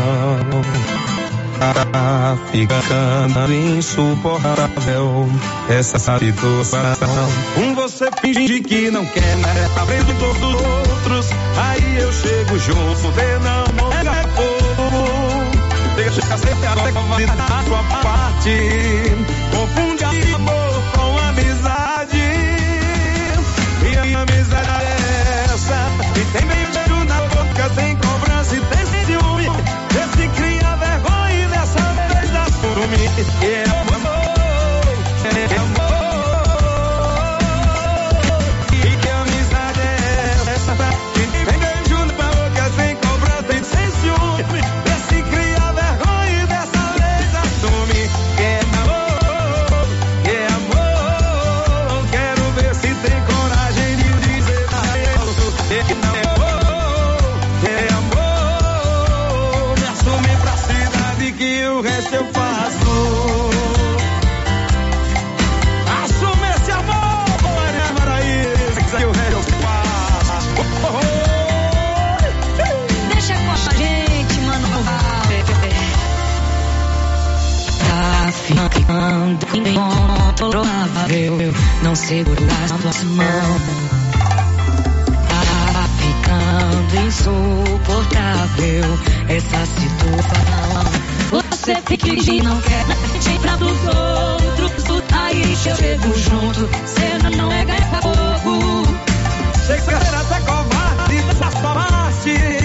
[SPEAKER 42] ficando insuportável essa situação. Um você finge que não quer, né? Abrindo todos os outros, aí eu chego junto, vê não é pouco. Deixa eu
[SPEAKER 41] ser a sua parte.
[SPEAKER 34] Yeah. Incontrolável. Não seguro as tuas mãos. Tá ficando insuportável essa situação. Você fica e não quer mentir pra dos outros. Aí eu chego junto, cê não é ganha fogo.
[SPEAKER 41] Sei que até covarde, dessa parte.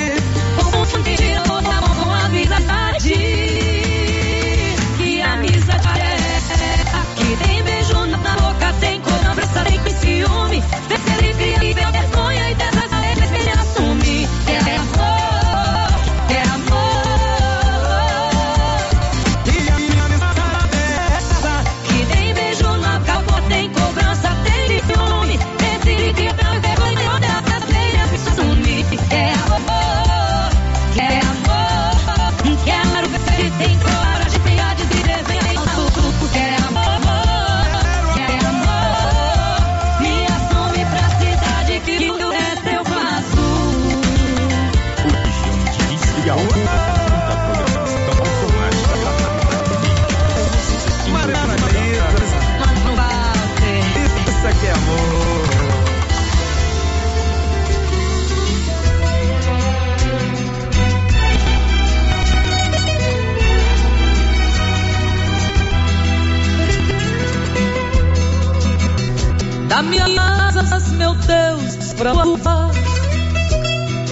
[SPEAKER 34] Deus, pra voar,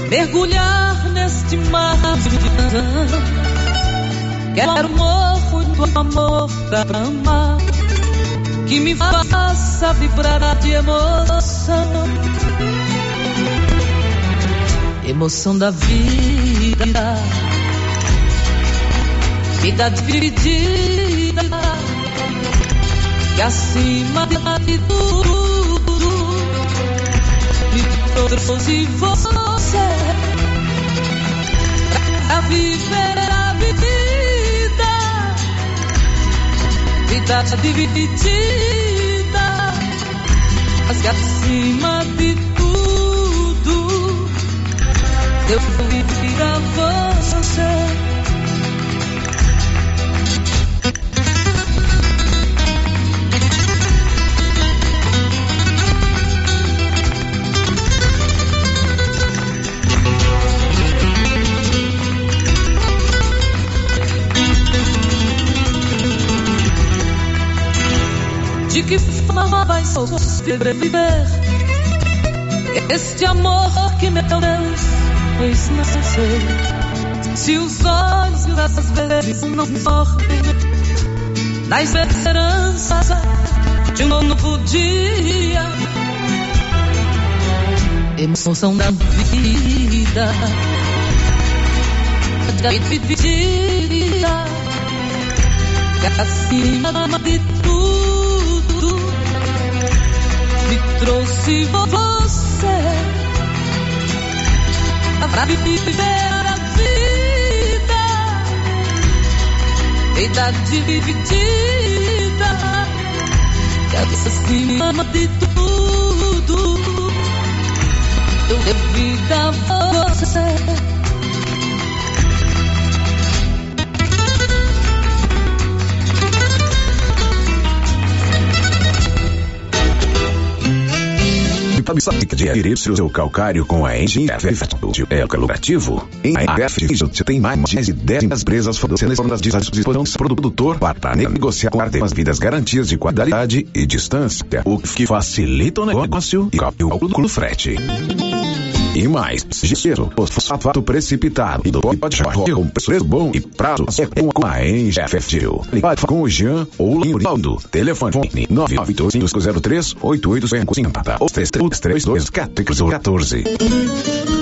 [SPEAKER 34] mergulhar neste mar de. Quero muito amor pra amar, que me faça vibrar de emoção. Emoção da vida, vida dividida que acima de tudo trouxe você. Pra viver a vida, vida dividida, mas que acima de tudo eu vivi a você. De que forma vai sobreviver este amor que meu Deus fez nascer? Se os olhos às vezes não sortem na esperança de um novo dia, emoção da vida, dividida, que acima de tudo trouxe você. Pra viver a vida, vida dividida, que acima de tudo. Eu devido a você.
[SPEAKER 32] Sabe que adquirir seu calcário com a NGF é lucrativo? Em AF tem mais de 10 empresas fornecedoras de disposição produtor para negociar as vidas garantias de qualidade e distância, o que facilita o negócio e o frete. E mais, gelo, fosfato precipitado e do pode com preço bom e prazo é com a Engeftil. Ligue com o Jean ou o Rinaldo. Telefone 98203 8850 ou 332 14.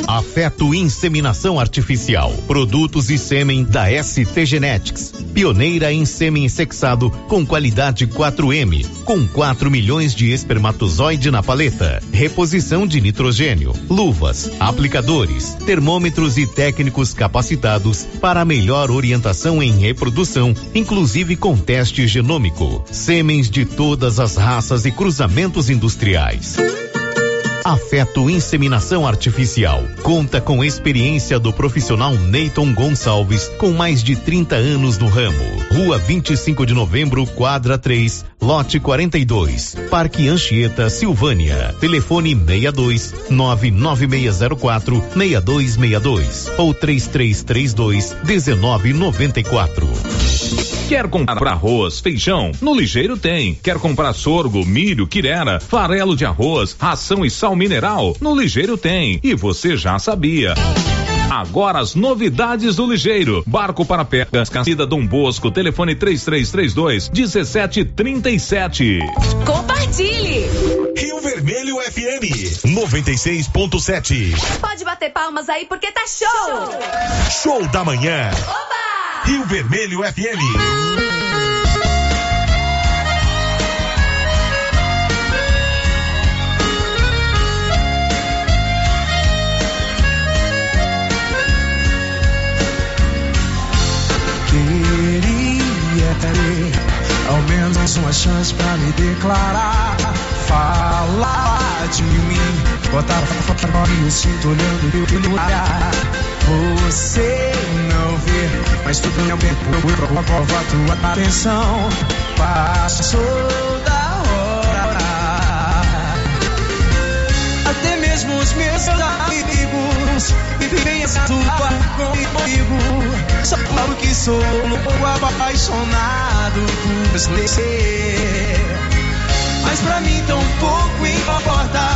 [SPEAKER 1] Afeto Inseminação Artificial. Produtos e sêmen da ST Genetics. Pioneira em sêmen sexado com qualidade 4M. Com 4 milhões de espermatozoide na paleta. Reposição de nitrogênio. Luvas, aplicadores, termômetros e técnicos capacitados para melhor orientação em reprodução, inclusive com teste genômico. Sêmens de todas as raças e cruzamentos industriais. Afeto Inseminação Artificial. Conta com experiência do profissional Neyton Gonçalves, com mais de 30 anos no ramo. Rua 25 de Novembro, quadra 3, lote 42. Parque Anchieta, Silvânia. Telefone 62 99604 6262 ou 3332 1994.
[SPEAKER 19] Quer comprar arroz, feijão? No Ligeiro tem. Quer comprar sorgo, milho, quirera, farelo de arroz, ração e sal mineral? No Ligeiro tem. E você já sabia. Agora as novidades do Ligeiro. Barco para pesca, Cascida Dom Bosco, telefone 3332 1737.
[SPEAKER 5] Compartilhe.
[SPEAKER 17] Rio Vermelho FM 96.7.
[SPEAKER 5] Pode bater palmas aí porque tá show.
[SPEAKER 17] Show da manhã.
[SPEAKER 5] Oba!
[SPEAKER 17] Rio Vermelho FM.
[SPEAKER 43] Ter ao menos uma chance pra me declarar. Falar de mim, botar pra mim, eu sinto olhando teu olhar. Você não vê, mas tudo meu tempo eu provoco a tua atenção. Passou da hora. Até mesmo os meus amigos vivem essa tua comigo. Só falo que sou louco apaixonado por você. Mas pra mim tão pouco importa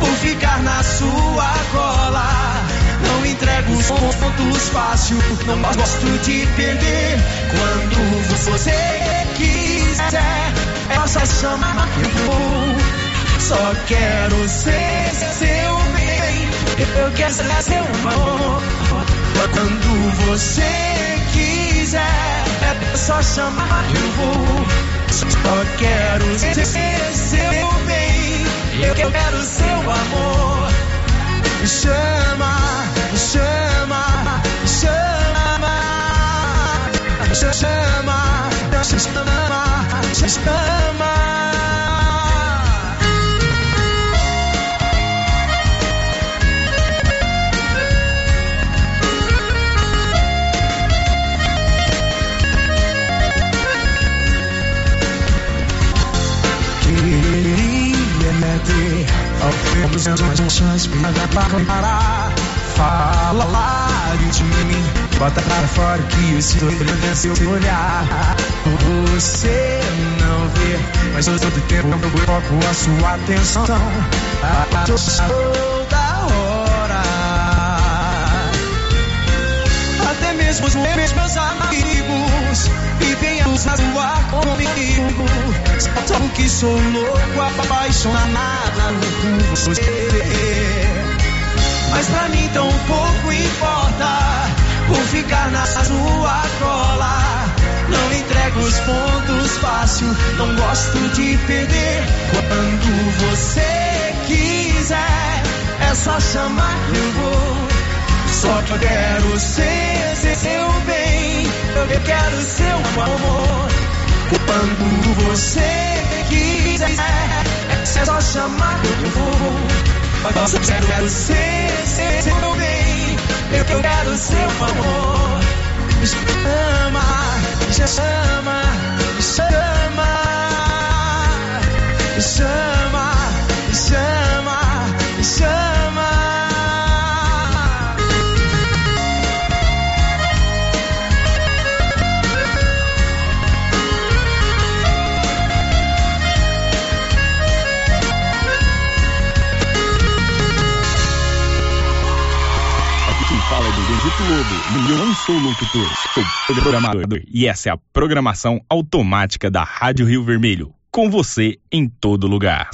[SPEAKER 43] por ficar na sua cola. Não entrego os pontos fácil, não gosto de perder. Quando você quiser, só chamar que eu vou. Só quero ser seu eu quero ser seu amor. Quando você quiser, é só chamar eu vou. Só quero ser seu bem, eu quero seu amor. Chama, chama, chama, chama, chama, me chama. Ao menos uma chance pra parar. Fala de mim, bota para fora que eu sinto olhando seu olhar. Você não vê, mas todo tempo eu coloco a sua atenção. Passou da hora. Até mesmo os meus amigos vivem a luz na rua comigo. Só que sou louco, apaixonado por você. Mas pra mim tão pouco importa por ficar na sua cola. Não entrego os pontos fácil, não gosto de perder. Quando você quiser, é só chamar eu vou. Só quero ser seu bem, eu quero seu amor. Quando você quiser, é só chamar que eu vou. Só quero ser, seu bem, eu quero seu amor. Chama, chama, chama, chama, chama, chama.
[SPEAKER 12] Do Benedito Lobo, e eu não sou locutor, sou programador. E essa é a programação automática da Rádio Rio Vermelho, com você em todo lugar.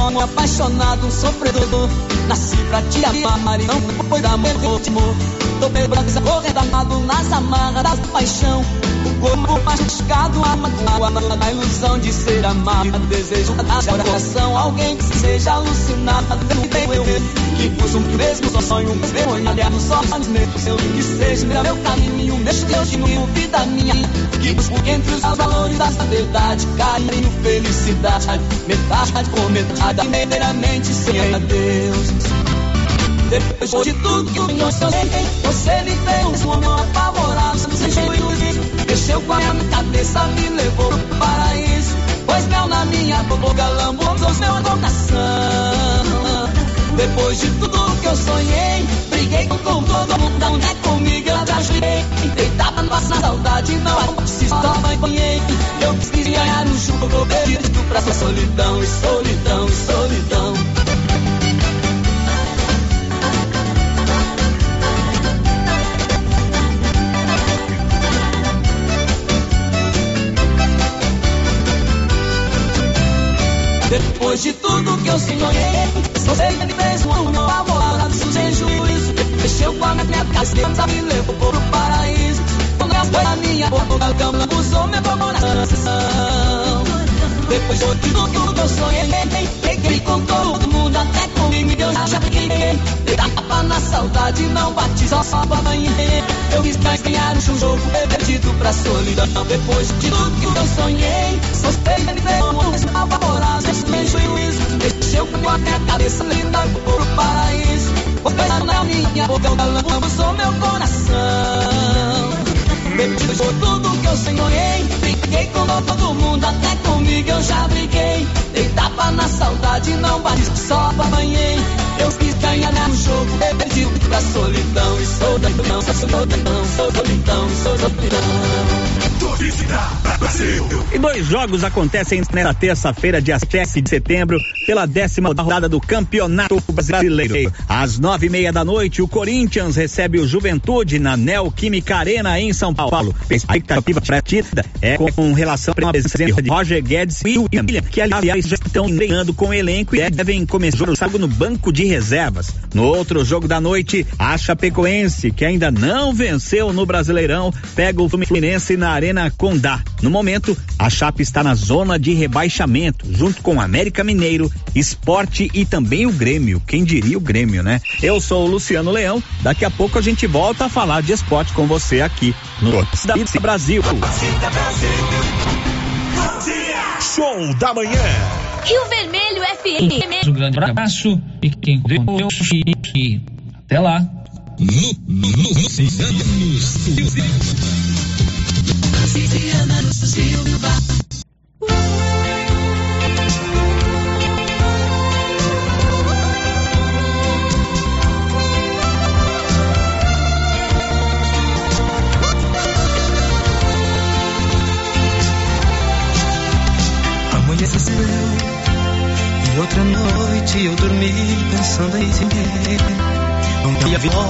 [SPEAKER 7] Um apaixonado, um sofredor. Nasci pra te amar e não foi da amor último. Tô pegando correndo amado nas amarras da paixão. Corpo machucado, amado, na ilusão de ser amado. Desejo da coração, alguém que seja alucinado. Eu que busco o mesmo sonho, vergonha nos olhos meus. Eu que seja meu caminho, meu destino, vida minha. Que busco entre os valores da verdade, carinho, felicidade. Metade com metade, inteiramente sem adeus. Depois de tudo que eu sonhei, você me deu um amor apavorado, sem juízo. Mexeu com a minha cabeça, me levou pro paraíso. Pois mel na minha boca, lambou meu coração. Depois de tudo que eu sonhei, briguei com todo mundo, não é comigo, eu te ajudei. Deitava na saudade, não se só banhei. Eu quis ganhar no jogo, perdido pra sua solidão, e solidão, e solidão. Depois de tudo que eu sonhei, você me fez um amor apavorado, sem juízo. Mexeu com a minha cabeça, me levou pro paraíso. Quando ela foi a minha boca, a cama usou meu coração. Depois de tudo que eu sonhei, peguei com todo mundo, até comigo eu já peguei. Tapa na saudade, não bati, só só banhei. Eu quis ganhar um jogo, perdido pra solidão. Depois de tudo que eu sonhei, você me deu um apavorado, sem juízo. Mexeu com a minha cabeça, linda, pro paraíso. Vou pensar na minha boca, o galão sou meu coração. Depois de tudo que eu sonhei, briguei com todo mundo, até comigo eu já briguei. Dei tapa na saudade, não bati, só banhei. Eu quis ganhar no jogo, perdi pra solidão e solidão, sou solidão, sou solidão, sou solidão.
[SPEAKER 26] E dois jogos acontecem nesta terça-feira, dia 7 de setembro, pela décima rodada do Campeonato Brasileiro. Às nove e meia da noite, o Corinthians recebe o Juventude na Neoquímica Arena em São Paulo. A expectativa partida é com relação à presença de Roger Guedes e William, que aliás já estão treinando com o elenco e devem começar o jogo no banco de reservas. No outro jogo da noite, a Chapecoense, que ainda não venceu no Brasileirão, pega o Fluminense na Arena Condá. No momento, a Chape está na zona de rebaixamento, junto com o América Mineiro, Esporte e também o Grêmio. Quem diria o Grêmio, né? Eu sou o Luciano Leão. Daqui a pouco a gente volta a falar de esporte com você aqui no Torcida Brasil.
[SPEAKER 17] Show da manhã.
[SPEAKER 5] Rio Vermelho FM.
[SPEAKER 15] Um grande abraço e quem deu Até lá.
[SPEAKER 7] Amanheceu e outra noite eu dormi pensando em ti. Não havia